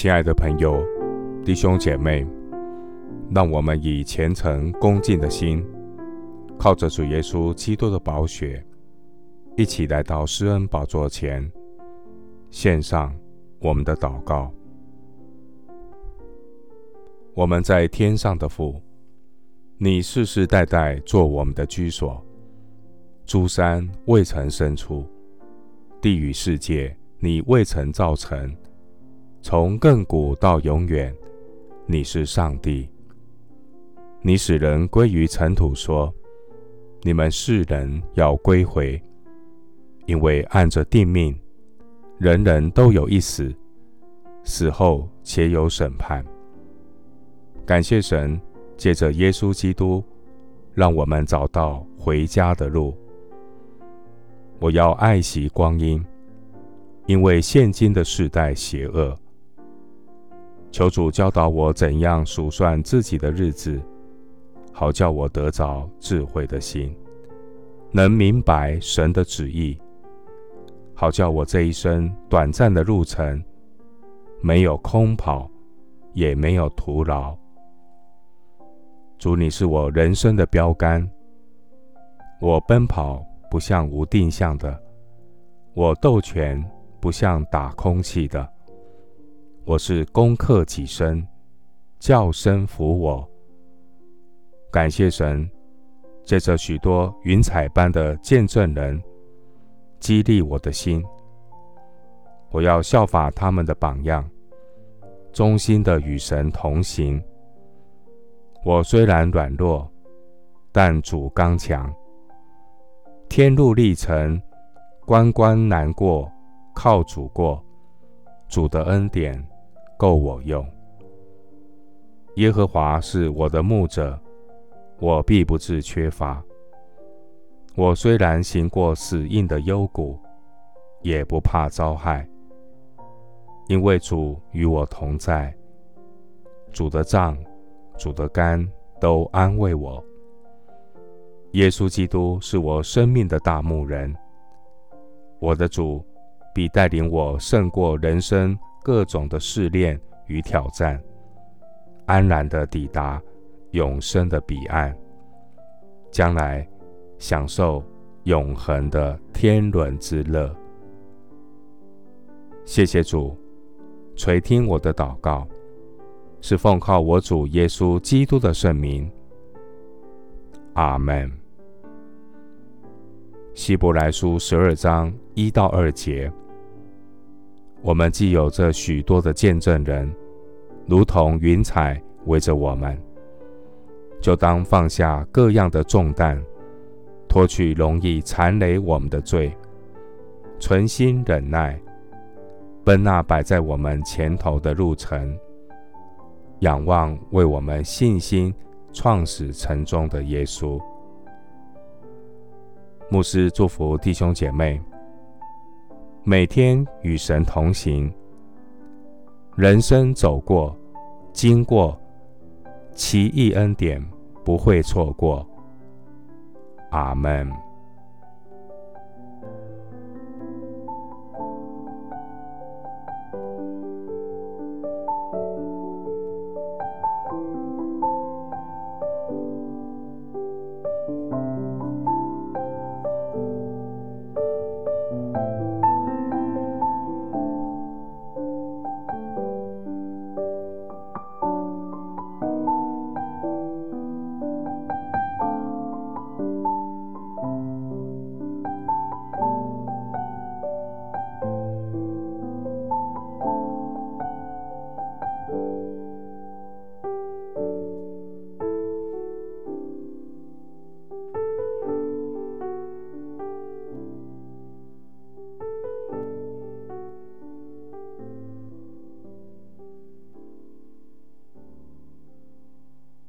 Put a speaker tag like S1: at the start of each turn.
S1: 亲爱的朋友、弟兄姐妹，让我们以虔诚恭敬的心，靠着主耶稣基督的宝血，一起来到施恩宝座前，献上我们的祷告。我们在天上的父，你世世代代做我们的居所，诸山未曾生出，地与世界你未曾造成。从亘古到永远，你是上帝。你使人归于尘土，说：“你们世人要归回，因为按着定命，人人都有一死，死后且有审判。”感谢神，借着耶稣基督，让我们找到回家的路。我要爱惜光阴，因为现今的世代邪恶。求主教导我怎样数算自己的日子，好叫我得着智慧的心，能明白神的旨意，好叫我这一生短暂的路程，没有空跑，也没有徒劳。主，你是我人生的标杆，我奔跑不像无定向的，我斗拳不像打空气的。我是攻克己身，叫身服我。感谢神，借着许多云彩般的见证人，激励我的心。我要效法他们的榜样，忠心的与神同行。我虽然软弱，但主刚强。天路历程，关关难过，靠主过。主的恩典。够我用。耶和华是我的牧者，我必不致缺乏。我虽然行过死荫的幽谷，也不怕遭害，因为主与我同在。主的杖、主的竿都安慰我。耶稣基督是我生命的大牧人，我的主必带领我胜过人生。各种的试炼与挑战，安然的抵达永生的彼岸，将来享受永恒的天伦之乐。谢谢主垂听我的祷告，是奉靠我主耶稣基督的圣名。阿门。希伯来书十二章一到二节。我们既有这许多的见证人，如同云彩围着我们，就当放下各样的重担，脱去容易缠累我们的罪，存心忍耐，奔那摆在我们前头的路程，仰望为我们信心创始成终的耶稣。牧师祝福弟兄姐妹。每天与神同行，人生走过、经过，奇异恩典不会错过。阿门。